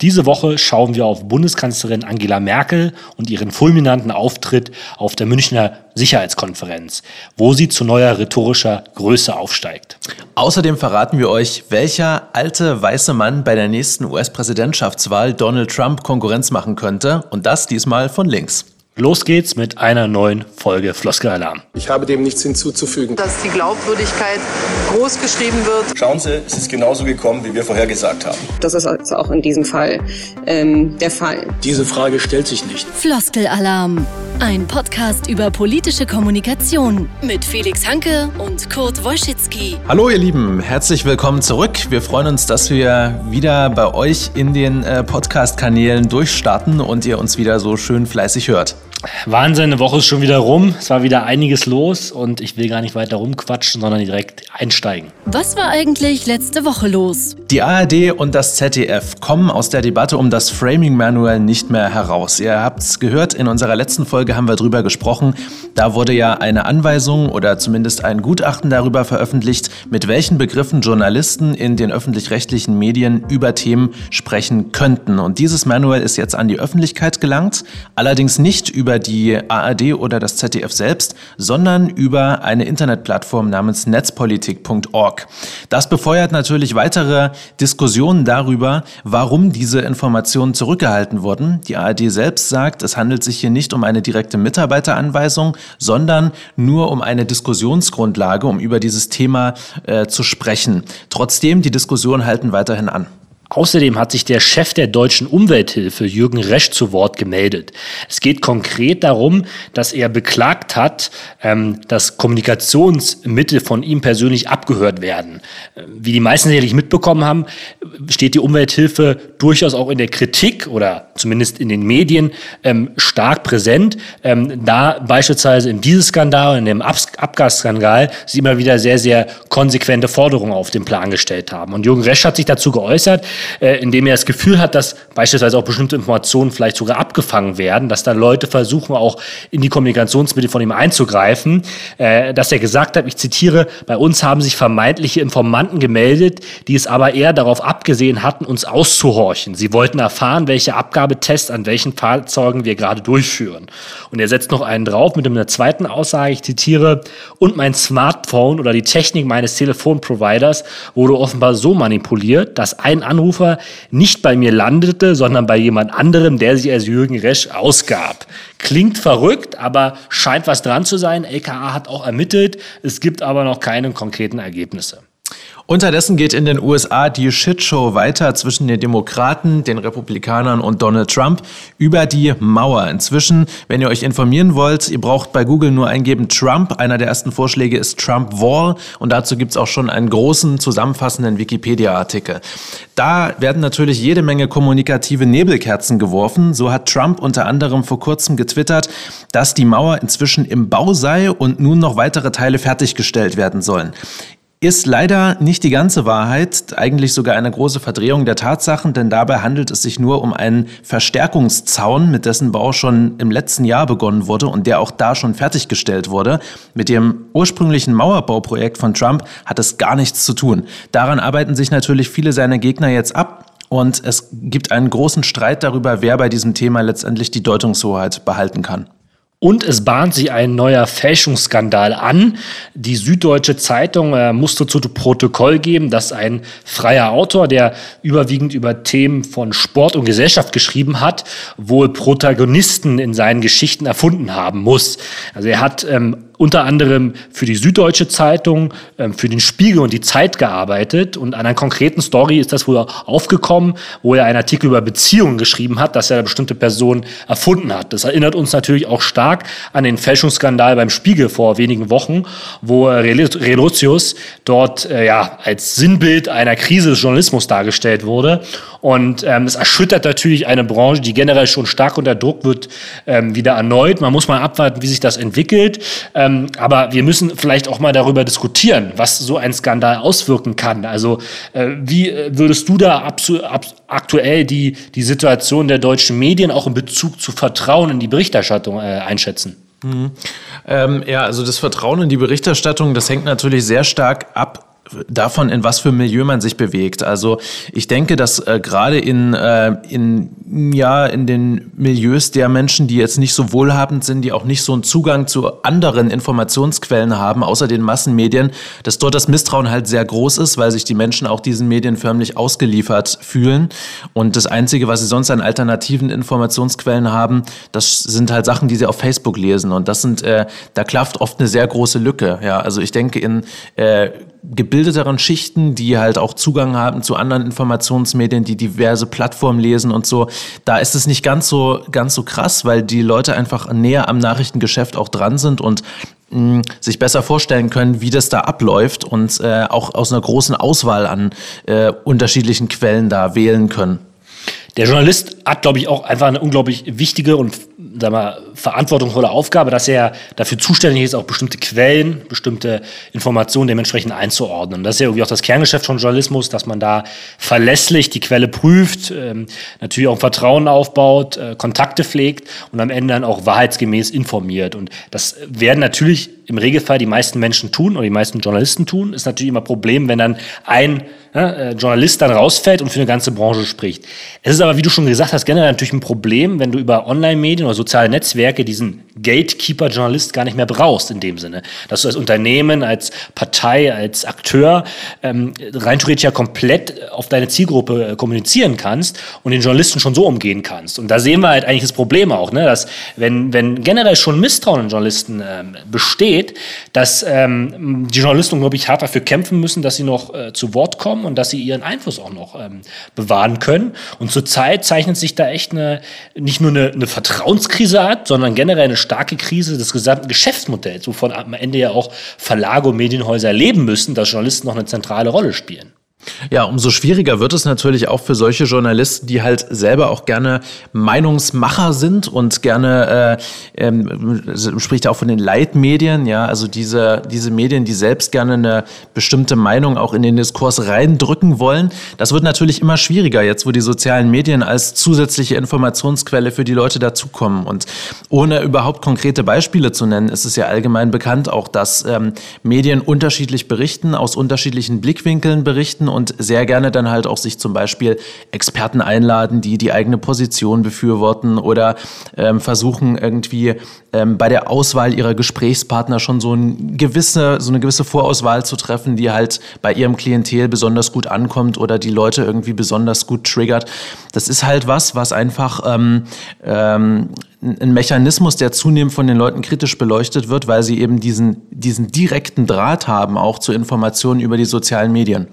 Diese Woche schauen wir auf Bundeskanzlerin Angela Merkel und ihren fulminanten Auftritt auf der Münchner Sicherheitskonferenz, wo sie zu neuer rhetorischer Größe aufsteigt. Außerdem verraten wir euch, welcher alte weiße Mann bei der nächsten US-Präsidentschaftswahl Donald Trump Konkurrenz machen könnte und das diesmal von links. Los geht's mit einer neuen Folge Floskelalarm. Ich habe dem nichts hinzuzufügen. Dass die Glaubwürdigkeit groß geschrieben wird. Schauen Sie, es ist genauso gekommen, wie wir vorhergesagt haben. Das ist also auch in diesem Fall ähm, der Fall. Diese Frage stellt sich nicht. Floskelalarm. Ein Podcast über politische Kommunikation mit Felix Hanke und Kurt Wojcicki. Hallo ihr Lieben, herzlich willkommen zurück. Wir freuen uns, dass wir wieder bei euch in den äh, Podcast-Kanälen durchstarten und ihr uns wieder so schön fleißig hört. Wahnsinn, eine Woche ist schon wieder rum. Es war wieder einiges los und ich will gar nicht weiter rumquatschen, sondern direkt einsteigen. Was war eigentlich letzte Woche los? Die ARD und das ZDF kommen aus der Debatte um das Framing Manual nicht mehr heraus. Ihr habt es gehört, in unserer letzten Folge haben wir drüber gesprochen. Da wurde ja eine Anweisung oder zumindest ein Gutachten darüber veröffentlicht, mit welchen Begriffen Journalisten in den öffentlich-rechtlichen Medien über Themen sprechen könnten. Und dieses Manual ist jetzt an die Öffentlichkeit gelangt, allerdings nicht über über die ARD oder das ZDF selbst, sondern über eine Internetplattform namens netzpolitik.org. Das befeuert natürlich weitere Diskussionen darüber, warum diese Informationen zurückgehalten wurden. Die ARD selbst sagt, es handelt sich hier nicht um eine direkte Mitarbeiteranweisung, sondern nur um eine Diskussionsgrundlage, um über dieses Thema äh, zu sprechen. Trotzdem, die Diskussionen halten weiterhin an. Außerdem hat sich der Chef der deutschen Umwelthilfe, Jürgen Resch, zu Wort gemeldet. Es geht konkret darum, dass er beklagt hat, ähm, dass Kommunikationsmittel von ihm persönlich abgehört werden. Äh, wie die meisten sicherlich mitbekommen haben, steht die Umwelthilfe durchaus auch in der Kritik oder zumindest in den Medien ähm, stark präsent, ähm, da beispielsweise in diesem Skandal, in dem Abgasskandal, sie immer wieder sehr, sehr konsequente Forderungen auf den Plan gestellt haben. Und Jürgen Resch hat sich dazu geäußert, äh, indem er das Gefühl hat, dass beispielsweise auch bestimmte Informationen vielleicht sogar abgefangen werden, dass da Leute versuchen, auch in die Kommunikationsmittel von ihm einzugreifen, äh, dass er gesagt hat, ich zitiere, bei uns haben sich vermeintliche Informanten gemeldet, die es aber eher darauf abgesehen hatten, uns auszuhorchen. Sie wollten erfahren, welche Abgabetests an welchen Fahrzeugen wir gerade durchführen. Und er setzt noch einen drauf mit einer zweiten Aussage, ich zitiere, und mein Smartphone oder die Technik meines Telefonproviders wurde offenbar so manipuliert, dass ein Anruf Anrufer nicht bei mir landete, sondern bei jemand anderem, der sich als Jürgen Resch ausgab. Klingt verrückt, aber scheint was dran zu sein. LKA hat auch ermittelt. Es gibt aber noch keine konkreten Ergebnisse. Unterdessen geht in den USA die Shitshow weiter zwischen den Demokraten, den Republikanern und Donald Trump über die Mauer. Inzwischen, wenn ihr euch informieren wollt, ihr braucht bei Google nur eingeben Trump. Einer der ersten Vorschläge ist Trump Wall und dazu gibt's auch schon einen großen zusammenfassenden Wikipedia-Artikel. Da werden natürlich jede Menge kommunikative Nebelkerzen geworfen. So hat Trump unter anderem vor kurzem getwittert, dass die Mauer inzwischen im Bau sei und nun noch weitere Teile fertiggestellt werden sollen. Ist leider nicht die ganze Wahrheit, eigentlich sogar eine große Verdrehung der Tatsachen, denn dabei handelt es sich nur um einen Verstärkungszaun, mit dessen Bau schon im letzten Jahr begonnen wurde und der auch da schon fertiggestellt wurde. Mit dem ursprünglichen Mauerbauprojekt von Trump hat es gar nichts zu tun. Daran arbeiten sich natürlich viele seiner Gegner jetzt ab. Und es gibt einen großen Streit darüber, wer bei diesem Thema letztendlich die Deutungshoheit behalten kann. Und es bahnt sich ein neuer Fälschungsskandal an. Die Süddeutsche Zeitung äh, musste zu Protokoll geben, dass ein freier Autor, der überwiegend über Themen von Sport und Gesellschaft geschrieben hat, wohl Protagonisten in seinen Geschichten erfunden haben muss. Also er hat ähm, unter anderem für die Süddeutsche Zeitung, ähm, für den Spiegel und die Zeit gearbeitet. Und an einer konkreten Story ist das wohl aufgekommen, wo er einen Artikel über Beziehungen geschrieben hat, dass er eine bestimmte Person erfunden hat. Das erinnert uns natürlich auch stark an den Fälschungsskandal beim Spiegel vor wenigen Wochen, wo Relotius dort äh, ja als Sinnbild einer Krise des Journalismus dargestellt wurde. Und ähm, es erschüttert natürlich eine Branche, die generell schon stark unter Druck wird, ähm, wieder erneut. Man muss mal abwarten, wie sich das entwickelt. Ähm, ähm, aber wir müssen vielleicht auch mal darüber diskutieren, was so ein Skandal auswirken kann. Also äh, wie äh, würdest du da ab, aktuell die, die Situation der deutschen Medien auch in Bezug zu Vertrauen in die Berichterstattung äh, einschätzen? Mhm. Ähm, ja, also das Vertrauen in die Berichterstattung, das hängt natürlich sehr stark ab davon, in was für Milieu man sich bewegt. Also ich denke, dass äh, gerade in, äh, in, ja, in den Milieus der Menschen, die jetzt nicht so wohlhabend sind, die auch nicht so einen Zugang zu anderen Informationsquellen haben, außer den Massenmedien, dass dort das Misstrauen halt sehr groß ist, weil sich die Menschen auch diesen Medien förmlich ausgeliefert fühlen. Und das Einzige, was sie sonst an alternativen Informationsquellen haben, das sind halt Sachen, die sie auf Facebook lesen. Und das sind, äh, da klafft oft eine sehr große Lücke. Ja, also ich denke, in äh, gebildeteren Schichten, die halt auch Zugang haben zu anderen Informationsmedien, die diverse Plattformen lesen und so, da ist es nicht ganz so, ganz so krass, weil die Leute einfach näher am Nachrichtengeschäft auch dran sind und mh, sich besser vorstellen können, wie das da abläuft und äh, auch aus einer großen Auswahl an äh, unterschiedlichen Quellen da wählen können. Der Journalist hat, glaube ich, auch einfach eine unglaublich wichtige und sag mal, verantwortungsvolle Aufgabe, dass er dafür zuständig ist, auch bestimmte Quellen, bestimmte Informationen dementsprechend einzuordnen. Das ist ja irgendwie auch das Kerngeschäft von Journalismus, dass man da verlässlich die Quelle prüft, ähm, natürlich auch Vertrauen aufbaut, äh, Kontakte pflegt und am Ende dann auch wahrheitsgemäß informiert. Und das werden natürlich im Regelfall die meisten Menschen tun oder die meisten Journalisten tun. Ist natürlich immer ein Problem, wenn dann ein ja, äh, Journalist dann rausfällt und für eine ganze Branche spricht. Es ist aber, wie du schon gesagt hast, generell natürlich ein Problem, wenn du über Online-Medien oder soziale Netzwerke diesen Gatekeeper-Journalist gar nicht mehr brauchst in dem Sinne. Dass du als Unternehmen, als Partei, als Akteur ähm, rein theoretisch ja komplett auf deine Zielgruppe äh, kommunizieren kannst und den Journalisten schon so umgehen kannst. Und da sehen wir halt eigentlich das Problem auch, ne? dass wenn, wenn generell schon Misstrauen in Journalisten ähm, besteht, dass ähm, die Journalisten, glaube ich, hart dafür kämpfen müssen, dass sie noch äh, zu Wort kommen und dass sie ihren Einfluss auch noch ähm, bewahren können. Und zurzeit zeichnet sich da echt eine, nicht nur eine, eine Vertrauenskrise ab, sondern generell eine starke Krise des gesamten Geschäftsmodells, wovon am Ende ja auch Verlage und Medienhäuser leben müssen, dass Journalisten noch eine zentrale Rolle spielen. Ja, umso schwieriger wird es natürlich auch für solche Journalisten, die halt selber auch gerne Meinungsmacher sind und gerne, äh, ähm, spricht auch von den Leitmedien, ja, also diese, diese Medien, die selbst gerne eine bestimmte Meinung auch in den Diskurs reindrücken wollen. Das wird natürlich immer schwieriger jetzt, wo die sozialen Medien als zusätzliche Informationsquelle für die Leute dazukommen. Und ohne überhaupt konkrete Beispiele zu nennen, ist es ja allgemein bekannt auch, dass ähm, Medien unterschiedlich berichten, aus unterschiedlichen Blickwinkeln berichten und sehr gerne dann halt auch sich zum Beispiel Experten einladen, die die eigene Position befürworten oder ähm, versuchen irgendwie ähm, bei der Auswahl ihrer Gesprächspartner schon so, ein gewisse, so eine gewisse Vorauswahl zu treffen, die halt bei ihrem Klientel besonders gut ankommt oder die Leute irgendwie besonders gut triggert. Das ist halt was, was einfach ähm, ähm, ein Mechanismus, der zunehmend von den Leuten kritisch beleuchtet wird, weil sie eben diesen, diesen direkten Draht haben, auch zu Informationen über die sozialen Medien.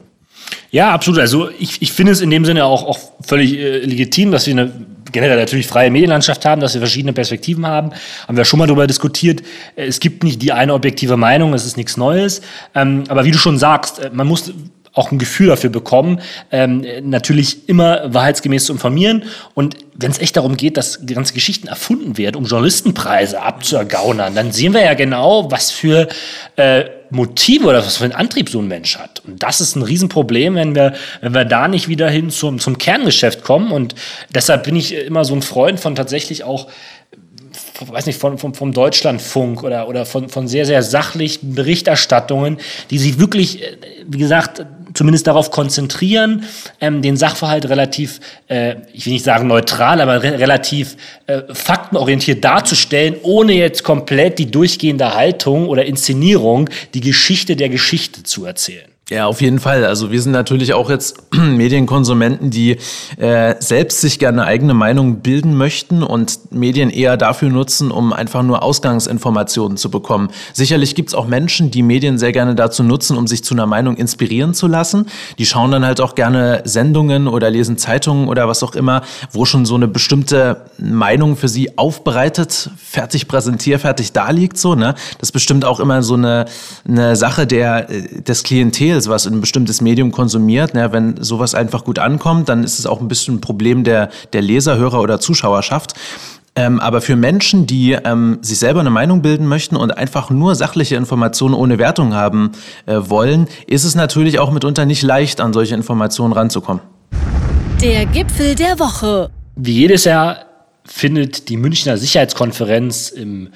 Ja, absolut. Also ich, ich finde es in dem Sinne auch, auch völlig äh, legitim, dass wir eine generell natürlich freie Medienlandschaft haben, dass wir verschiedene Perspektiven haben. Haben wir schon mal darüber diskutiert. Es gibt nicht die eine objektive Meinung, es ist nichts Neues. Ähm, aber wie du schon sagst, äh, man muss auch ein Gefühl dafür bekommen, ähm, natürlich immer wahrheitsgemäß zu informieren. Und wenn es echt darum geht, dass ganze Geschichten erfunden werden, um Journalistenpreise abzuergaunern, dann sehen wir ja genau, was für äh, Motive oder was für einen Antrieb so ein Mensch hat. Und das ist ein Riesenproblem, wenn wir, wenn wir da nicht wieder hin zum, zum Kerngeschäft kommen. Und deshalb bin ich immer so ein Freund von tatsächlich auch weiß nicht, von, von, vom Deutschlandfunk oder, oder von, von sehr, sehr sachlichen Berichterstattungen, die sich wirklich, äh, wie gesagt, zumindest darauf konzentrieren, ähm, den Sachverhalt relativ, äh, ich will nicht sagen neutral, aber re relativ äh, faktenorientiert darzustellen, ohne jetzt komplett die durchgehende Haltung oder Inszenierung, die Geschichte der Geschichte zu erzählen. Ja, auf jeden Fall. Also wir sind natürlich auch jetzt Medienkonsumenten, die äh, selbst sich gerne eigene Meinung bilden möchten und Medien eher dafür nutzen, um einfach nur Ausgangsinformationen zu bekommen. Sicherlich gibt's auch Menschen, die Medien sehr gerne dazu nutzen, um sich zu einer Meinung inspirieren zu lassen. Die schauen dann halt auch gerne Sendungen oder lesen Zeitungen oder was auch immer, wo schon so eine bestimmte Meinung für sie aufbereitet, fertig präsentiert, fertig da liegt. So, ne? Das ist bestimmt auch immer so eine, eine Sache der, äh, des Klientel Klientels, was ein bestimmtes Medium konsumiert. Ne? Wenn sowas einfach gut ankommt, dann ist es auch ein bisschen ein Problem der, der Leser, Hörer oder Zuschauerschaft. Ähm, aber für Menschen, die ähm, sich selber eine Meinung bilden möchten und einfach nur sachliche Informationen ohne Wertung haben äh, wollen, ist es natürlich auch mitunter nicht leicht, an solche Informationen ranzukommen. Der Gipfel der Woche. Wie jedes Jahr findet die Münchner Sicherheitskonferenz im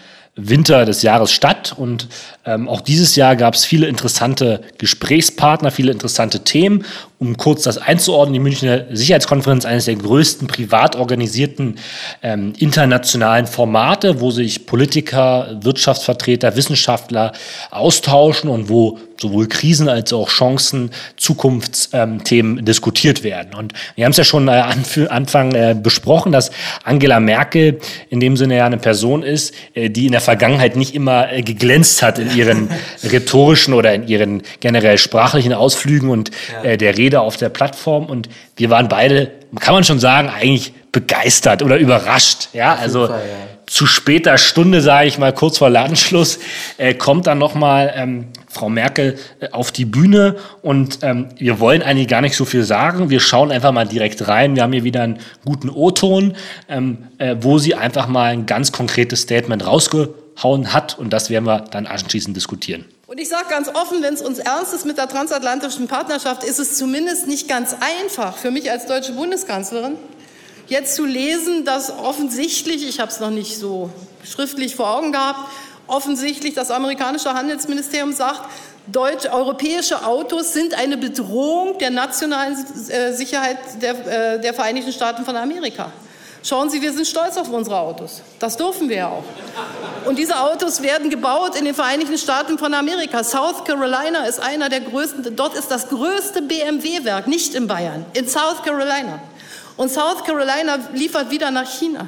Winter des Jahres statt. Und ähm, auch dieses Jahr gab es viele interessante Gesprächspartner, viele interessante Themen. Um kurz das einzuordnen, die Münchner Sicherheitskonferenz, eines der größten privat organisierten ähm, internationalen Formate, wo sich Politiker, Wirtschaftsvertreter, Wissenschaftler austauschen und wo sowohl Krisen als auch Chancen, Zukunftsthemen ähm, diskutiert werden. Und wir haben es ja schon äh, Anfang äh, besprochen, dass Angela Merkel in dem Sinne ja eine Person ist, äh, die in der Vergangenheit nicht immer äh, geglänzt hat in ihren rhetorischen oder in ihren generell sprachlichen Ausflügen und äh, der Rede auf der Plattform. Und wir waren beide, kann man schon sagen, eigentlich begeistert oder überrascht. Ja, also ja. zu später Stunde, sage ich mal, kurz vor Ladenschluss, äh, kommt dann nochmal ähm, Frau Merkel äh, auf die Bühne und ähm, wir wollen eigentlich gar nicht so viel sagen. Wir schauen einfach mal direkt rein. Wir haben hier wieder einen guten O-Ton, ähm, äh, wo sie einfach mal ein ganz konkretes Statement rausgehauen hat und das werden wir dann anschließend diskutieren. Und ich sage ganz offen, wenn es uns ernst ist mit der transatlantischen Partnerschaft, ist es zumindest nicht ganz einfach für mich als deutsche Bundeskanzlerin, jetzt zu lesen, dass offensichtlich, ich habe es noch nicht so schriftlich vor Augen gehabt, offensichtlich das amerikanische Handelsministerium sagt, Deutsch, europäische Autos sind eine Bedrohung der nationalen äh, Sicherheit der, äh, der Vereinigten Staaten von Amerika. Schauen Sie, wir sind stolz auf unsere Autos. Das dürfen wir ja auch. Und diese Autos werden gebaut in den Vereinigten Staaten von Amerika. South Carolina ist einer der größten, dort ist das größte BMW-Werk, nicht in Bayern, in South Carolina. Und South Carolina liefert wieder nach China.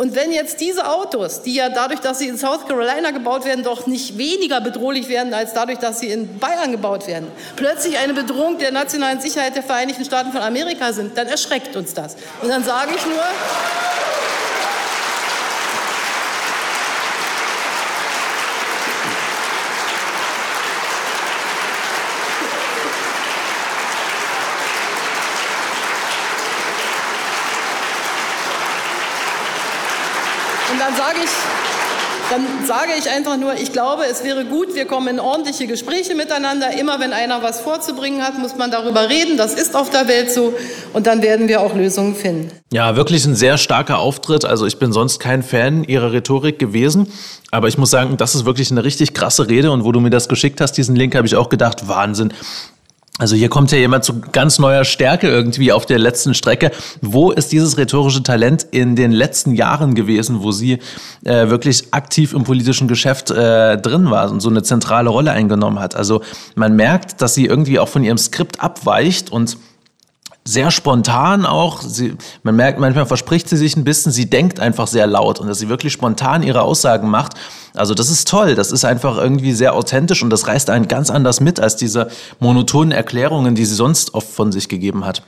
Und wenn jetzt diese Autos, die ja dadurch, dass sie in South Carolina gebaut werden, doch nicht weniger bedrohlich werden als dadurch, dass sie in Bayern gebaut werden, plötzlich eine Bedrohung der nationalen Sicherheit der Vereinigten Staaten von Amerika sind, dann erschreckt uns das. Und dann sage ich nur, dann sage ich, dann sage ich einfach nur, ich glaube, es wäre gut, wir kommen in ordentliche Gespräche miteinander. Immer wenn einer was vorzubringen hat, muss man darüber reden. Das ist auf der Welt so. Und dann werden wir auch Lösungen finden. Ja, wirklich ein sehr starker Auftritt. Also ich bin sonst kein Fan ihrer Rhetorik gewesen. Aber ich muss sagen, das ist wirklich eine richtig krasse Rede. Und wo du mir das geschickt hast, diesen Link, habe ich auch gedacht, Wahnsinn. Also hier kommt ja jemand zu ganz neuer Stärke irgendwie auf der letzten Strecke. Wo ist dieses rhetorische Talent in den letzten Jahren gewesen, wo sie äh, wirklich aktiv im politischen Geschäft äh, drin war und so eine zentrale Rolle eingenommen hat? Also man merkt, dass sie irgendwie auch von ihrem Skript abweicht und sehr spontan auch. Sie, man merkt, manchmal verspricht sie sich ein bisschen, sie denkt einfach sehr laut und dass sie wirklich spontan ihre Aussagen macht. Also das ist toll, das ist einfach irgendwie sehr authentisch und das reißt einen ganz anders mit als diese monotonen Erklärungen, die sie sonst oft von sich gegeben hat.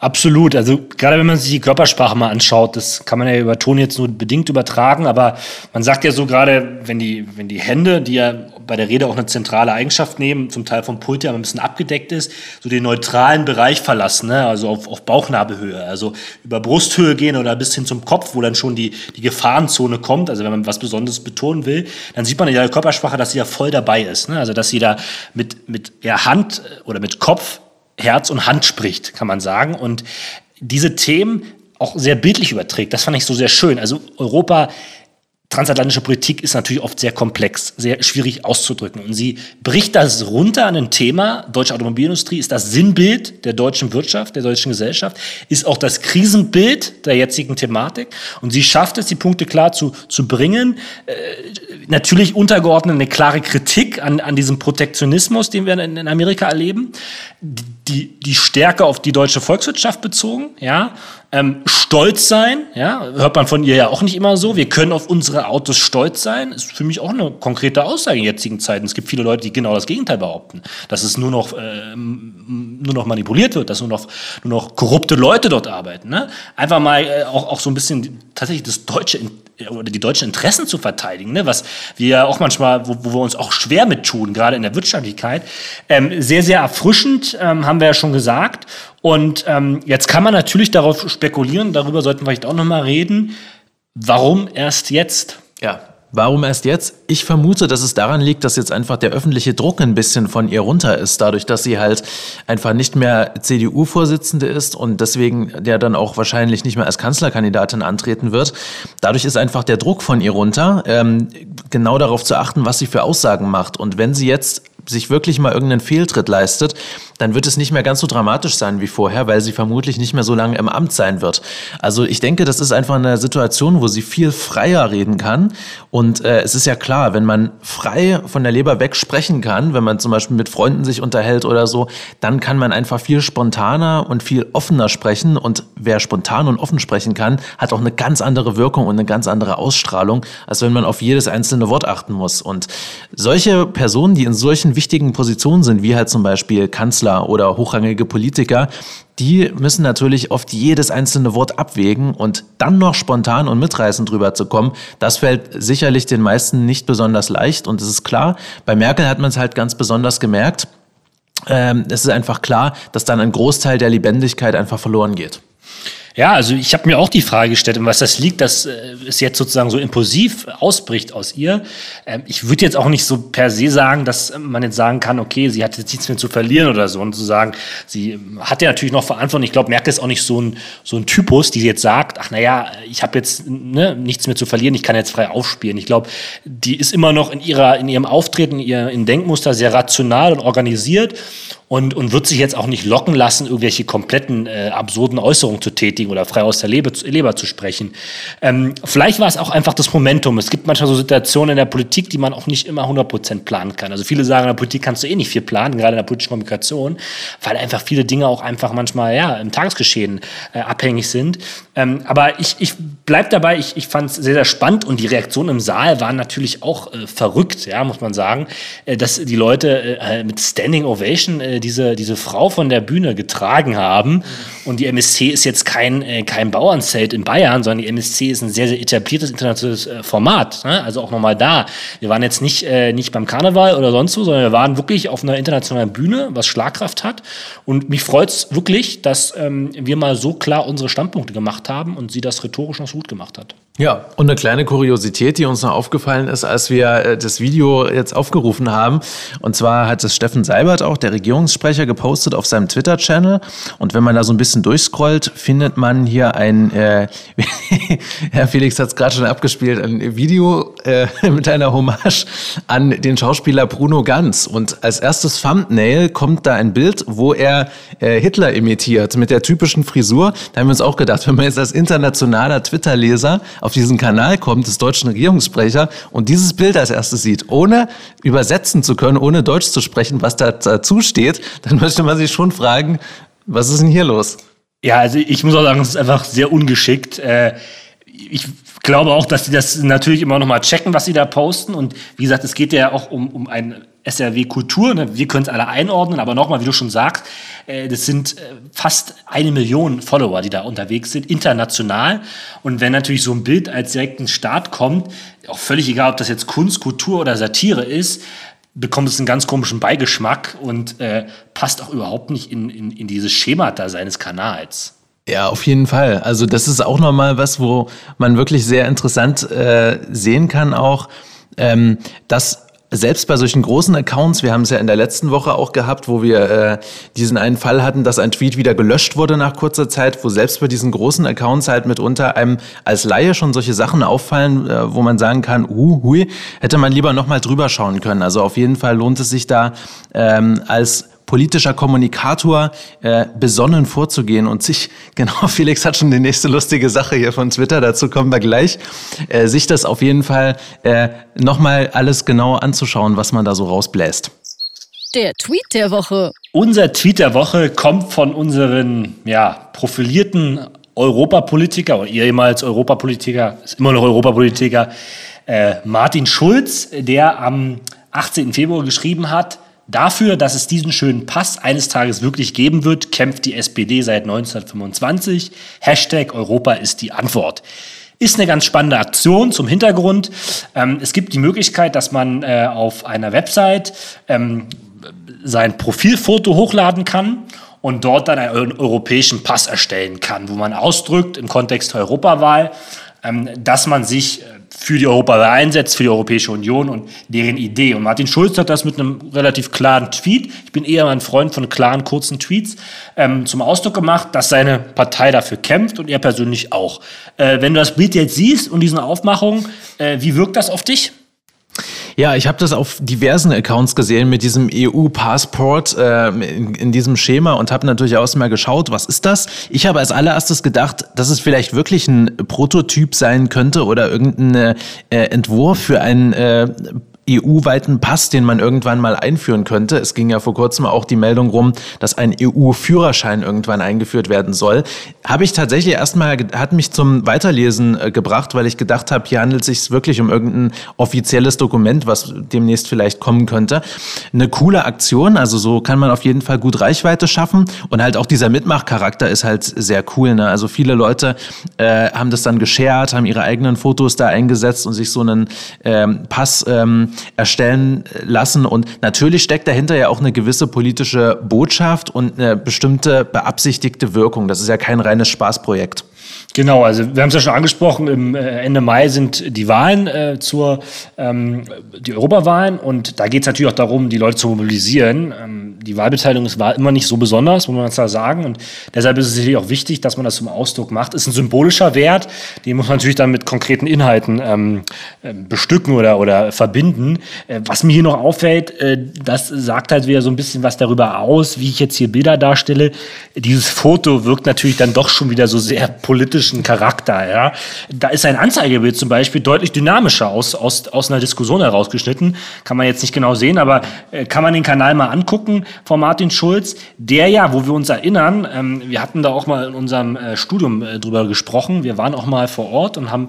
Absolut. Also gerade wenn man sich die Körpersprache mal anschaut, das kann man ja über Ton jetzt nur bedingt übertragen, aber man sagt ja so gerade, wenn die, wenn die Hände, die ja bei der Rede auch eine zentrale Eigenschaft nehmen, zum Teil vom Pult ja ein bisschen abgedeckt ist, so den neutralen Bereich verlassen, ne? also auf, auf Bauchnabelhöhe, also über Brusthöhe gehen oder bis hin zum Kopf, wo dann schon die, die Gefahrenzone kommt. Also wenn man was Besonderes betonen will, dann sieht man in der Körpersprache, dass sie ja voll dabei ist. Ne? Also dass sie da mit, mit ja, Hand oder mit Kopf Herz und Hand spricht, kann man sagen. Und diese Themen auch sehr bildlich überträgt. Das fand ich so sehr schön. Also Europa transatlantische Politik ist natürlich oft sehr komplex, sehr schwierig auszudrücken. Und sie bricht das runter an ein Thema. Deutsche Automobilindustrie ist das Sinnbild der deutschen Wirtschaft, der deutschen Gesellschaft, ist auch das Krisenbild der jetzigen Thematik. Und sie schafft es, die Punkte klar zu, zu bringen. Äh, natürlich untergeordnet eine klare Kritik an, an diesem Protektionismus, den wir in, in Amerika erleben. Die, die Stärke auf die deutsche Volkswirtschaft bezogen, ja, ähm, stolz sein, ja, hört man von ihr ja auch nicht immer so. Wir können auf unsere Autos stolz sein, ist für mich auch eine konkrete Aussage in jetzigen Zeiten. Es gibt viele Leute, die genau das Gegenteil behaupten, dass es nur noch, äh, nur noch manipuliert wird, dass nur noch, nur noch korrupte Leute dort arbeiten. Ne? Einfach mal äh, auch, auch so ein bisschen tatsächlich das deutsche oder die deutschen Interessen zu verteidigen, ne? was wir ja auch manchmal, wo, wo wir uns auch schwer mit tun, gerade in der Wirtschaftlichkeit. Ähm, sehr, sehr erfrischend, ähm, haben wir ja schon gesagt. Und ähm, jetzt kann man natürlich darauf spekulieren, darüber sollten wir vielleicht auch nochmal reden, warum erst jetzt? Ja, Warum erst jetzt? Ich vermute, dass es daran liegt, dass jetzt einfach der öffentliche Druck ein bisschen von ihr runter ist, dadurch, dass sie halt einfach nicht mehr CDU-Vorsitzende ist und deswegen der dann auch wahrscheinlich nicht mehr als Kanzlerkandidatin antreten wird. Dadurch ist einfach der Druck von ihr runter, ähm, genau darauf zu achten, was sie für Aussagen macht. Und wenn sie jetzt sich wirklich mal irgendeinen Fehltritt leistet, dann wird es nicht mehr ganz so dramatisch sein wie vorher, weil sie vermutlich nicht mehr so lange im Amt sein wird. Also ich denke, das ist einfach eine Situation, wo sie viel freier reden kann. Und äh, es ist ja klar, wenn man frei von der Leber weg sprechen kann, wenn man zum Beispiel mit Freunden sich unterhält oder so, dann kann man einfach viel spontaner und viel offener sprechen. Und wer spontan und offen sprechen kann, hat auch eine ganz andere Wirkung und eine ganz andere Ausstrahlung, als wenn man auf jedes einzelne Wort achten muss. Und solche Personen, die in solchen wichtigen Positionen sind, wie halt zum Beispiel Kanzler oder hochrangige Politiker, die müssen natürlich oft jedes einzelne Wort abwägen und dann noch spontan und mitreißend drüber zu kommen, das fällt sicherlich den meisten nicht besonders leicht und es ist klar, bei Merkel hat man es halt ganz besonders gemerkt. Ähm, es ist einfach klar, dass dann ein Großteil der Lebendigkeit einfach verloren geht. Ja, also ich habe mir auch die Frage gestellt, um was das liegt, dass äh, es jetzt sozusagen so impulsiv ausbricht aus ihr. Ähm, ich würde jetzt auch nicht so per se sagen, dass man jetzt sagen kann, okay, sie hat jetzt nichts mehr zu verlieren oder so und zu sagen, sie hat ja natürlich noch Verantwortung. Ich glaube, Merkel ist auch nicht so ein, so ein Typus, die jetzt sagt, ach naja, ich habe jetzt ne, nichts mehr zu verlieren, ich kann jetzt frei aufspielen. Ich glaube, die ist immer noch in, ihrer, in ihrem Auftreten, in ihrem Denkmuster sehr rational und organisiert und, und wird sich jetzt auch nicht locken lassen, irgendwelche kompletten äh, absurden Äußerungen zu tätigen oder frei aus der Leber, Leber zu sprechen. Ähm, vielleicht war es auch einfach das Momentum. Es gibt manchmal so Situationen in der Politik, die man auch nicht immer 100% planen kann. Also viele sagen, in der Politik kannst du eh nicht viel planen, gerade in der politischen Kommunikation, weil einfach viele Dinge auch einfach manchmal ja, im Tagesgeschehen äh, abhängig sind. Ähm, aber ich, ich bleib dabei, ich, ich fand es sehr, sehr spannend und die Reaktionen im Saal waren natürlich auch äh, verrückt, ja, muss man sagen, äh, dass die Leute äh, mit Standing Ovation äh, diese, diese Frau von der Bühne getragen haben. Und die MSC ist jetzt kein, äh, kein Bauernzelt in Bayern, sondern die MSC ist ein sehr, sehr etabliertes internationales äh, Format. Ne? Also auch nochmal da. Wir waren jetzt nicht, äh, nicht beim Karneval oder sonst wo, sondern wir waren wirklich auf einer internationalen Bühne, was Schlagkraft hat. Und mich freut es wirklich, dass ähm, wir mal so klar unsere Standpunkte gemacht haben und sie das rhetorisch noch so gut gemacht hat. Ja, und eine kleine Kuriosität, die uns noch aufgefallen ist, als wir äh, das Video jetzt aufgerufen haben. Und zwar hat es Steffen Seibert auch, der Regierungssprecher, gepostet auf seinem Twitter-Channel. Und wenn man da so ein bisschen durchscrollt, findet man hier ein, äh, Herr Felix hat es gerade schon abgespielt, ein Video äh, mit einer Hommage an den Schauspieler Bruno Ganz. Und als erstes Thumbnail kommt da ein Bild, wo er äh, Hitler imitiert mit der typischen Frisur. Da haben wir uns auch gedacht, wenn man jetzt als internationaler Twitter-Leser auf diesen Kanal kommt, des deutschen Regierungssprecher, und dieses Bild als erstes sieht, ohne übersetzen zu können, ohne Deutsch zu sprechen, was da dazu steht, dann möchte man sich schon fragen, was ist denn hier los? Ja, also ich muss auch sagen, es ist einfach sehr ungeschickt. Äh, ich glaube auch, dass sie das natürlich immer noch mal checken, was sie da posten. Und wie gesagt, es geht ja auch um, um ein SRW Kultur. Ne? Wir können es alle einordnen, aber nochmal, wie du schon sagst, äh, das sind äh, fast eine Million Follower, die da unterwegs sind, international. Und wenn natürlich so ein Bild als direkten Start kommt, auch völlig egal, ob das jetzt Kunst, Kultur oder Satire ist, bekommt es einen ganz komischen Beigeschmack und äh, passt auch überhaupt nicht in, in, in dieses Schemata seines Kanals. Ja, auf jeden Fall. Also das ist auch nochmal was, wo man wirklich sehr interessant äh, sehen kann auch, ähm, dass selbst bei solchen großen Accounts, wir haben es ja in der letzten Woche auch gehabt, wo wir äh, diesen einen Fall hatten, dass ein Tweet wieder gelöscht wurde nach kurzer Zeit, wo selbst bei diesen großen Accounts halt mitunter einem als Laie schon solche Sachen auffallen, äh, wo man sagen kann, uh, hui, hätte man lieber nochmal drüber schauen können. Also auf jeden Fall lohnt es sich da ähm, als politischer Kommunikator äh, besonnen vorzugehen und sich, genau, Felix hat schon die nächste lustige Sache hier von Twitter, dazu kommen wir gleich, äh, sich das auf jeden Fall äh, nochmal alles genau anzuschauen, was man da so rausbläst. Der Tweet der Woche. Unser Tweet der Woche kommt von unseren ja, profilierten Europapolitiker oder ehemals Europapolitiker, ist immer noch Europapolitiker, äh, Martin Schulz, der am 18. Februar geschrieben hat, Dafür, dass es diesen schönen Pass eines Tages wirklich geben wird, kämpft die SPD seit 1925. Hashtag Europa ist die Antwort. Ist eine ganz spannende Aktion zum Hintergrund. Ähm, es gibt die Möglichkeit, dass man äh, auf einer Website ähm, sein Profilfoto hochladen kann und dort dann einen europäischen Pass erstellen kann, wo man ausdrückt im Kontext Europawahl, ähm, dass man sich äh, für die Europawahl einsetzt, für die Europäische Union und deren Idee. Und Martin Schulz hat das mit einem relativ klaren Tweet, ich bin eher ein Freund von klaren, kurzen Tweets, ähm, zum Ausdruck gemacht, dass seine Partei dafür kämpft und er persönlich auch. Äh, wenn du das Bild jetzt siehst und diesen Aufmachung, äh, wie wirkt das auf dich? Ja, ich habe das auf diversen Accounts gesehen mit diesem EU-Passport äh, in, in, diesem Schema und habe natürlich auch mal geschaut, was ist das? Ich habe als allererstes gedacht, dass es vielleicht wirklich ein Prototyp sein könnte oder irgendein äh, Entwurf für ein äh, EU-weiten Pass, den man irgendwann mal einführen könnte. Es ging ja vor kurzem auch die Meldung rum, dass ein EU-Führerschein irgendwann eingeführt werden soll. Habe ich tatsächlich erstmal, hat mich zum Weiterlesen äh, gebracht, weil ich gedacht habe, hier handelt es sich wirklich um irgendein offizielles Dokument, was demnächst vielleicht kommen könnte. Eine coole Aktion, also so kann man auf jeden Fall gut Reichweite schaffen und halt auch dieser Mitmachcharakter ist halt sehr cool. Ne? Also viele Leute äh, haben das dann geshared, haben ihre eigenen Fotos da eingesetzt und sich so einen ähm, Pass ähm, erstellen lassen. Und natürlich steckt dahinter ja auch eine gewisse politische Botschaft und eine bestimmte beabsichtigte Wirkung. Das ist ja kein reines Spaßprojekt. Genau, also wir haben es ja schon angesprochen, im äh, Ende Mai sind die Wahlen äh, zur ähm, die Europawahlen und da geht es natürlich auch darum, die Leute zu mobilisieren. Ähm, die Wahlbeteiligung war immer nicht so besonders, muss man da sagen. Und deshalb ist es sicherlich auch wichtig, dass man das zum Ausdruck macht. Ist ein symbolischer Wert, den muss man natürlich dann mit konkreten Inhalten ähm, äh, bestücken oder, oder verbinden. Äh, was mir hier noch auffällt, äh, das sagt halt wieder so ein bisschen was darüber aus, wie ich jetzt hier Bilder darstelle. Dieses Foto wirkt natürlich dann doch schon wieder so sehr politisch politischen Charakter. Ja? Da ist ein Anzeigebild zum Beispiel deutlich dynamischer aus, aus, aus einer Diskussion herausgeschnitten. Kann man jetzt nicht genau sehen, aber äh, kann man den Kanal mal angucken von Martin Schulz, der ja, wo wir uns erinnern, ähm, wir hatten da auch mal in unserem äh, Studium äh, drüber gesprochen. Wir waren auch mal vor Ort und haben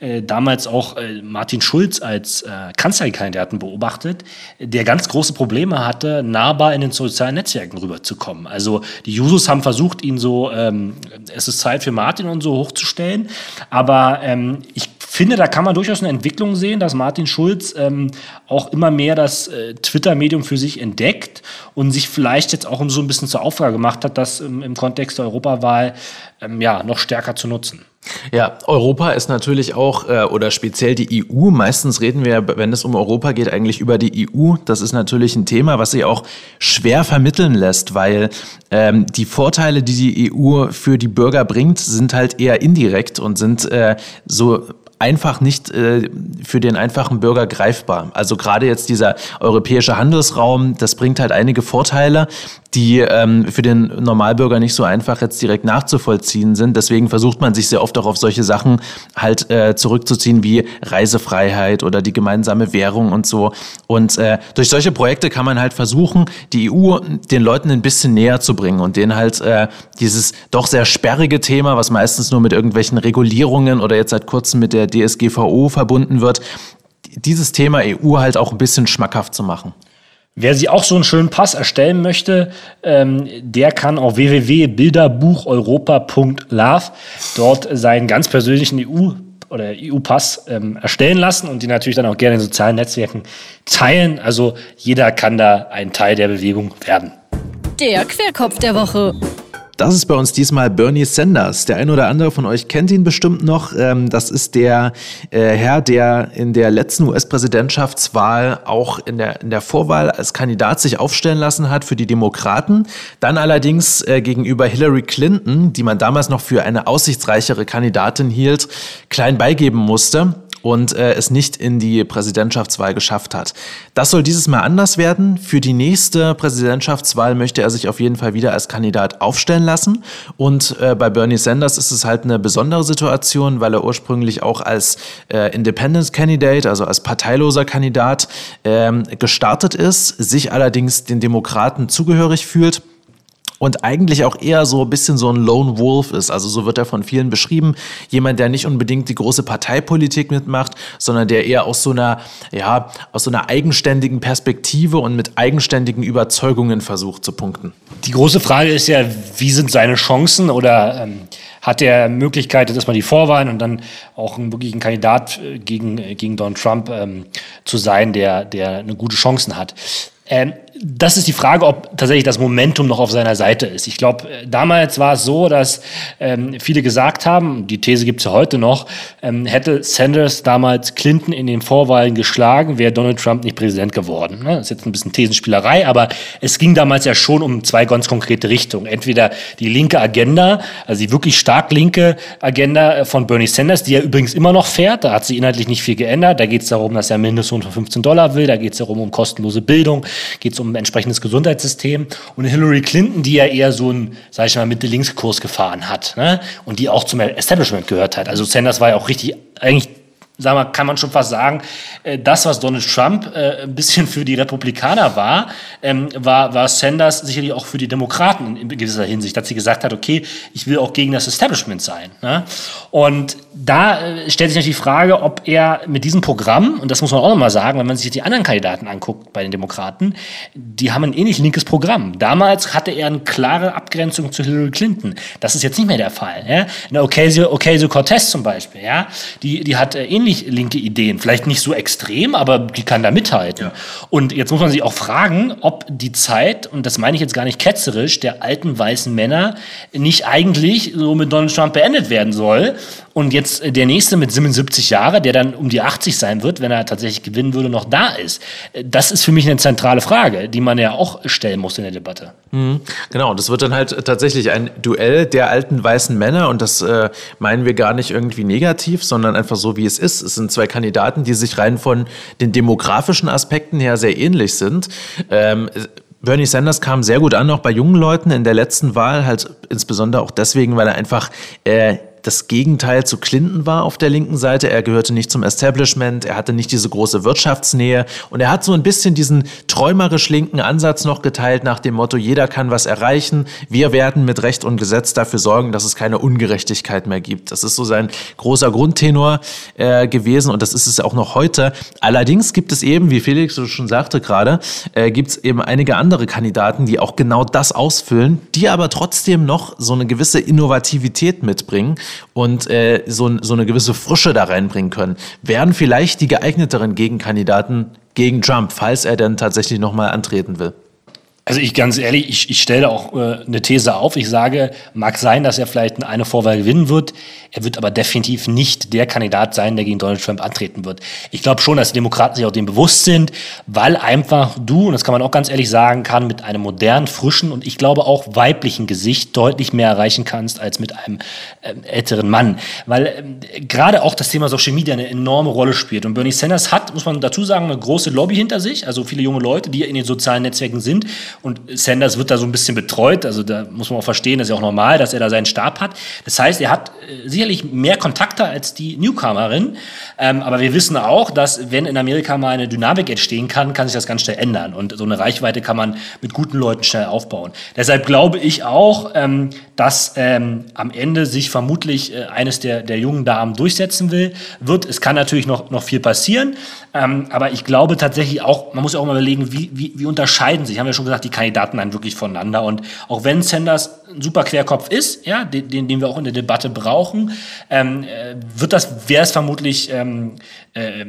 äh, damals auch äh, Martin Schulz als äh, Kanzlerkandidaten beobachtet, der ganz große Probleme hatte, nahbar in den sozialen Netzwerken rüberzukommen. Also die Jusos haben versucht, ihn so, ähm, es ist Zeit für Martin und so hochzustellen. Aber ähm, ich finde, da kann man durchaus eine Entwicklung sehen, dass Martin Schulz ähm, auch immer mehr das äh, Twitter-Medium für sich entdeckt und sich vielleicht jetzt auch so ein bisschen zur Aufgabe gemacht hat, das im, im Kontext der Europawahl ähm, ja, noch stärker zu nutzen. Ja, Europa ist natürlich auch, äh, oder speziell die EU, meistens reden wir, wenn es um Europa geht, eigentlich über die EU. Das ist natürlich ein Thema, was sich auch schwer vermitteln lässt, weil ähm, die Vorteile, die die EU für die Bürger bringt, sind halt eher indirekt und sind äh, so einfach nicht äh, für den einfachen Bürger greifbar. Also gerade jetzt dieser europäische Handelsraum, das bringt halt einige Vorteile, die ähm, für den Normalbürger nicht so einfach jetzt direkt nachzuvollziehen sind. Deswegen versucht man sich sehr oft auch auf solche Sachen halt äh, zurückzuziehen wie Reisefreiheit oder die gemeinsame Währung und so. Und äh, durch solche Projekte kann man halt versuchen, die EU den Leuten ein bisschen näher zu bringen und denen halt äh, dieses doch sehr sperrige Thema, was meistens nur mit irgendwelchen Regulierungen oder jetzt seit kurzem mit der DSGVO verbunden wird, dieses Thema EU halt auch ein bisschen schmackhaft zu machen. Wer sich auch so einen schönen Pass erstellen möchte, ähm, der kann auf www.bilderbucheuropa.love dort seinen ganz persönlichen EU oder EU-Pass ähm, erstellen lassen und die natürlich dann auch gerne in sozialen Netzwerken teilen. Also jeder kann da ein Teil der Bewegung werden. Der Querkopf der Woche. Das ist bei uns diesmal Bernie Sanders. Der ein oder andere von euch kennt ihn bestimmt noch. Ähm, das ist der äh, Herr, der in der letzten US-Präsidentschaftswahl auch in der, in der Vorwahl als Kandidat sich aufstellen lassen hat für die Demokraten. Dann allerdings äh, gegenüber Hillary Clinton, die man damals noch für eine aussichtsreichere Kandidatin hielt, klein beigeben musste und äh, es nicht in die Präsidentschaftswahl geschafft hat. Das soll dieses Mal anders werden. Für die nächste Präsidentschaftswahl möchte er sich auf jeden Fall wieder als Kandidat aufstellen lassen. Und äh, bei Bernie Sanders ist es halt eine besondere Situation, weil er ursprünglich auch als äh, Independent Candidate, also als parteiloser Kandidat, ähm, gestartet ist, sich allerdings den Demokraten zugehörig fühlt und eigentlich auch eher so ein bisschen so ein Lone Wolf ist. Also so wird er von vielen beschrieben. Jemand, der nicht unbedingt die große Parteipolitik mitmacht, sondern der eher aus so einer, ja, aus so einer eigenständigen Perspektive und mit eigenständigen Überzeugungen versucht zu punkten. Die große Frage ist ja, wie sind seine Chancen oder ähm, hat er Möglichkeit, dass man die Vorwahlen und dann auch ein, wirklich ein Kandidat äh, gegen, gegen Donald Trump ähm, zu sein, der, der eine gute Chancen hat. Ähm, das ist die Frage, ob tatsächlich das Momentum noch auf seiner Seite ist. Ich glaube, äh, damals war es so, dass ähm, viele gesagt haben, die These gibt es ja heute noch, ähm, hätte Sanders damals Clinton in den Vorwahlen geschlagen, wäre Donald Trump nicht Präsident geworden. Ne? Das ist jetzt ein bisschen Thesenspielerei, aber es ging damals ja schon um zwei ganz konkrete Richtungen. Entweder die linke Agenda, also die wirklich stark linke Agenda äh, von Bernie Sanders, die er übrigens immer noch fährt, da hat sich inhaltlich nicht viel geändert. Da geht es darum, dass er Mindestlohn von 15 Dollar will, da geht es darum um kostenlose Bildung, geht es um entsprechendes Gesundheitssystem. Und Hillary Clinton, die ja eher so einen, sag ich mal, Mitte-Links-Kurs gefahren hat ne? und die auch zum Establishment gehört hat. Also Sanders war ja auch richtig, eigentlich sagen wir, kann man schon fast sagen, äh, das, was Donald Trump äh, ein bisschen für die Republikaner war, ähm, war, war Sanders sicherlich auch für die Demokraten in gewisser Hinsicht, dass sie gesagt hat, okay, ich will auch gegen das Establishment sein. Ne? Und da äh, stellt sich natürlich die Frage, ob er mit diesem Programm, und das muss man auch nochmal sagen, wenn man sich die anderen Kandidaten anguckt bei den Demokraten, die haben ein ähnlich linkes Programm. Damals hatte er eine klare Abgrenzung zu Hillary Clinton. Das ist jetzt nicht mehr der Fall. Ja? Eine Ocasio-Cortez zum Beispiel, ja? die, die hat ähnlich ähnlich linke Ideen. Vielleicht nicht so extrem, aber die kann da mithalten. Ja. Und jetzt muss man sich auch fragen, ob die Zeit, und das meine ich jetzt gar nicht ketzerisch, der alten weißen Männer nicht eigentlich so mit Donald Trump beendet werden soll. Und jetzt der nächste mit 77 Jahre, der dann um die 80 sein wird, wenn er tatsächlich gewinnen würde, noch da ist. Das ist für mich eine zentrale Frage, die man ja auch stellen muss in der Debatte. Mhm. Genau, das wird dann halt tatsächlich ein Duell der alten weißen Männer und das äh, meinen wir gar nicht irgendwie negativ, sondern einfach so, wie es ist ist. Es sind zwei Kandidaten, die sich rein von den demografischen Aspekten her sehr ähnlich sind. Ähm, Bernie Sanders kam sehr gut an, auch bei jungen Leuten in der letzten Wahl, halt insbesondere auch deswegen, weil er einfach äh, das Gegenteil zu Clinton war auf der linken Seite. Er gehörte nicht zum Establishment, er hatte nicht diese große Wirtschaftsnähe und er hat so ein bisschen diesen träumerisch linken Ansatz noch geteilt nach dem Motto, jeder kann was erreichen, wir werden mit Recht und Gesetz dafür sorgen, dass es keine Ungerechtigkeit mehr gibt. Das ist so sein großer Grundtenor äh, gewesen und das ist es auch noch heute. Allerdings gibt es eben, wie Felix schon sagte gerade, äh, gibt es eben einige andere Kandidaten, die auch genau das ausfüllen, die aber trotzdem noch so eine gewisse Innovativität mitbringen und äh, so, so eine gewisse Frische da reinbringen können, wären vielleicht die geeigneteren Gegenkandidaten gegen Trump, falls er denn tatsächlich nochmal antreten will. Also ich ganz ehrlich, ich, ich stelle auch äh, eine These auf. Ich sage, mag sein, dass er vielleicht eine Vorwahl gewinnen wird. Er wird aber definitiv nicht der Kandidat sein, der gegen Donald Trump antreten wird. Ich glaube schon, dass die Demokraten sich auch dem bewusst sind, weil einfach du, und das kann man auch ganz ehrlich sagen, kann mit einem modernen, frischen und ich glaube auch weiblichen Gesicht deutlich mehr erreichen kannst als mit einem äh, älteren Mann. Weil äh, gerade auch das Thema Social Media eine enorme Rolle spielt. Und Bernie Sanders hat, muss man dazu sagen, eine große Lobby hinter sich, also viele junge Leute, die in den sozialen Netzwerken sind und Sanders wird da so ein bisschen betreut. Also da muss man auch verstehen, das ist ja auch normal, dass er da seinen Stab hat. Das heißt, er hat äh, sicherlich mehr Kontakte als die Newcomerin. Ähm, aber wir wissen auch, dass wenn in Amerika mal eine Dynamik entstehen kann, kann sich das ganz schnell ändern. Und so eine Reichweite kann man mit guten Leuten schnell aufbauen. Deshalb glaube ich auch, ähm, dass ähm, am Ende sich vermutlich äh, eines der, der jungen Damen durchsetzen will, wird. Es kann natürlich noch, noch viel passieren. Ähm, aber ich glaube tatsächlich auch, man muss ja auch mal überlegen, wie, wie, wie unterscheiden sich, haben wir schon gesagt, die Kandidaten dann wirklich voneinander. Und auch wenn Sanders ein super Querkopf ist, ja, den, den wir auch in der Debatte brauchen, ähm, äh, wird das, wäre es vermutlich ähm, äh,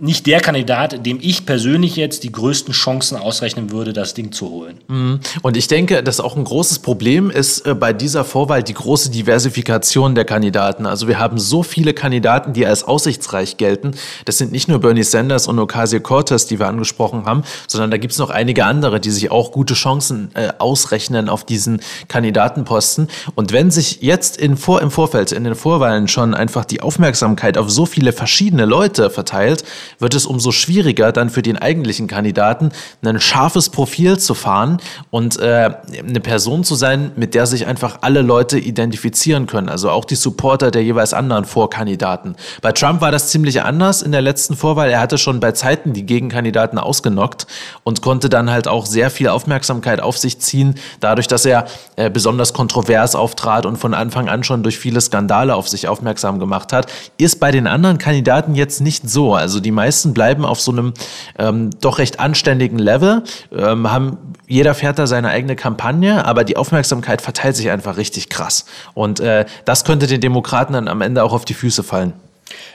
nicht der Kandidat, dem ich persönlich jetzt die größten Chancen ausrechnen würde, das Ding zu holen. Mhm. Und ich denke, dass auch ein großes Problem ist äh, bei dieser Vorwahl die große Diversifikation der Kandidaten. Also wir haben so viele Kandidaten, die als aussichtsreich gelten. Das sind nicht nur Bernie Sanders und Ocasio-Cortez, die wir angesprochen haben, sondern da gibt es noch einige andere, die sich auch gute Chancen äh, ausrechnen auf diesen Kandidatenposten. Und wenn sich jetzt in Vor im Vorfeld, in den Vorwahlen schon einfach die Aufmerksamkeit auf so viele verschiedene Leute verteilt, wird es umso schwieriger, dann für den eigentlichen Kandidaten ein scharfes Profil zu fahren und äh, eine Person zu sein, mit der sich einfach alle Leute identifizieren können. Also auch die Supporter der jeweils anderen Vorkandidaten. Bei Trump war das ziemlich anders in der letzten Vorwahl. Er hatte schon bei Zeiten die Gegenkandidaten ausgenockt und konnte dann halt auch sehr viel Aufmerksamkeit auf sich ziehen, dadurch, dass er äh, besonders kontrovers auftrat und von Anfang an schon durch viele Skandale auf sich aufmerksam gemacht hat. Ist bei den anderen Kandidaten jetzt nicht so. Also die meisten bleiben auf so einem ähm, doch recht anständigen Level, ähm, haben, jeder fährt da seine eigene Kampagne, aber die Aufmerksamkeit verteilt sich einfach richtig krass. Und äh, das könnte den Demokraten dann am Ende auch auf die Füße fallen.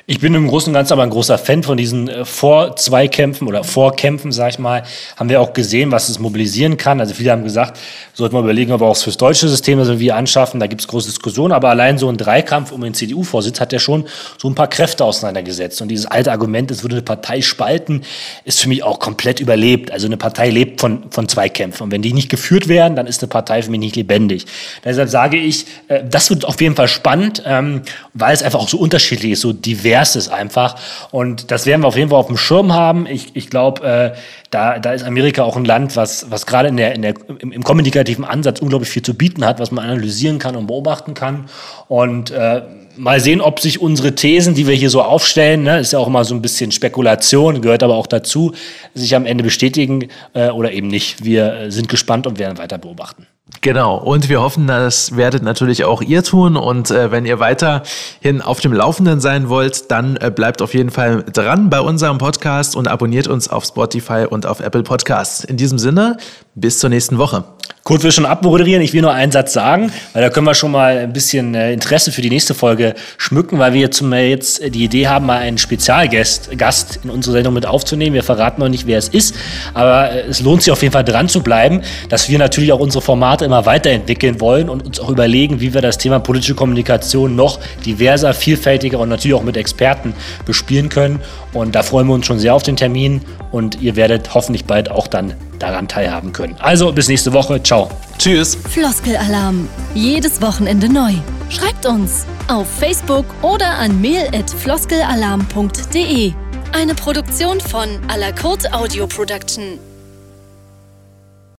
Ich bin im Großen und Ganzen aber ein großer Fan von diesen äh, Vor-Zweikämpfen oder Vorkämpfen, sag ich mal. Haben wir auch gesehen, was es mobilisieren kann. Also viele haben gesagt, sollten wir überlegen, ob wir auch fürs deutsche System das irgendwie anschaffen. Da gibt es große Diskussionen. Aber allein so ein Dreikampf um den CDU-Vorsitz hat ja schon so ein paar Kräfte auseinandergesetzt. Und dieses alte Argument, es würde eine Partei spalten, ist für mich auch komplett überlebt. Also eine Partei lebt von, von Zweikämpfen. Und wenn die nicht geführt werden, dann ist eine Partei für mich nicht lebendig. Deshalb sage ich, äh, das wird auf jeden Fall spannend, ähm, weil es einfach auch so unterschiedlich ist, so divers erstes einfach. Und das werden wir auf jeden Fall auf dem Schirm haben. Ich, ich glaube, äh, da, da ist Amerika auch ein Land, was, was gerade in der, in der, im, im kommunikativen Ansatz unglaublich viel zu bieten hat, was man analysieren kann und beobachten kann. Und äh, mal sehen, ob sich unsere Thesen, die wir hier so aufstellen, ne, ist ja auch immer so ein bisschen Spekulation, gehört aber auch dazu, sich am Ende bestätigen äh, oder eben nicht. Wir äh, sind gespannt und werden weiter beobachten. Genau, und wir hoffen, das werdet natürlich auch ihr tun. Und äh, wenn ihr weiterhin auf dem Laufenden sein wollt, dann äh, bleibt auf jeden Fall dran bei unserem Podcast und abonniert uns auf Spotify und auf Apple Podcasts. In diesem Sinne, bis zur nächsten Woche. Kurt will schon abmoderieren. Ich will nur einen Satz sagen, weil da können wir schon mal ein bisschen äh, Interesse für die nächste Folge schmücken, weil wir jetzt, jetzt die Idee haben, mal einen Spezialgast Gast in unsere Sendung mit aufzunehmen. Wir verraten noch nicht, wer es ist, aber äh, es lohnt sich auf jeden Fall dran zu bleiben, dass wir natürlich auch unsere Formate immer weiterentwickeln wollen und uns auch überlegen, wie wir das Thema politische Kommunikation noch diverser, vielfältiger und natürlich auch mit Experten bespielen können. Und da freuen wir uns schon sehr auf den Termin und ihr werdet hoffentlich bald auch dann daran teilhaben können. Also bis nächste Woche. Ciao. Tschüss. Floskelalarm. Jedes Wochenende neu. Schreibt uns auf Facebook oder an mail@floskelalarm.de. Eine Produktion von Alakurt Audio Production.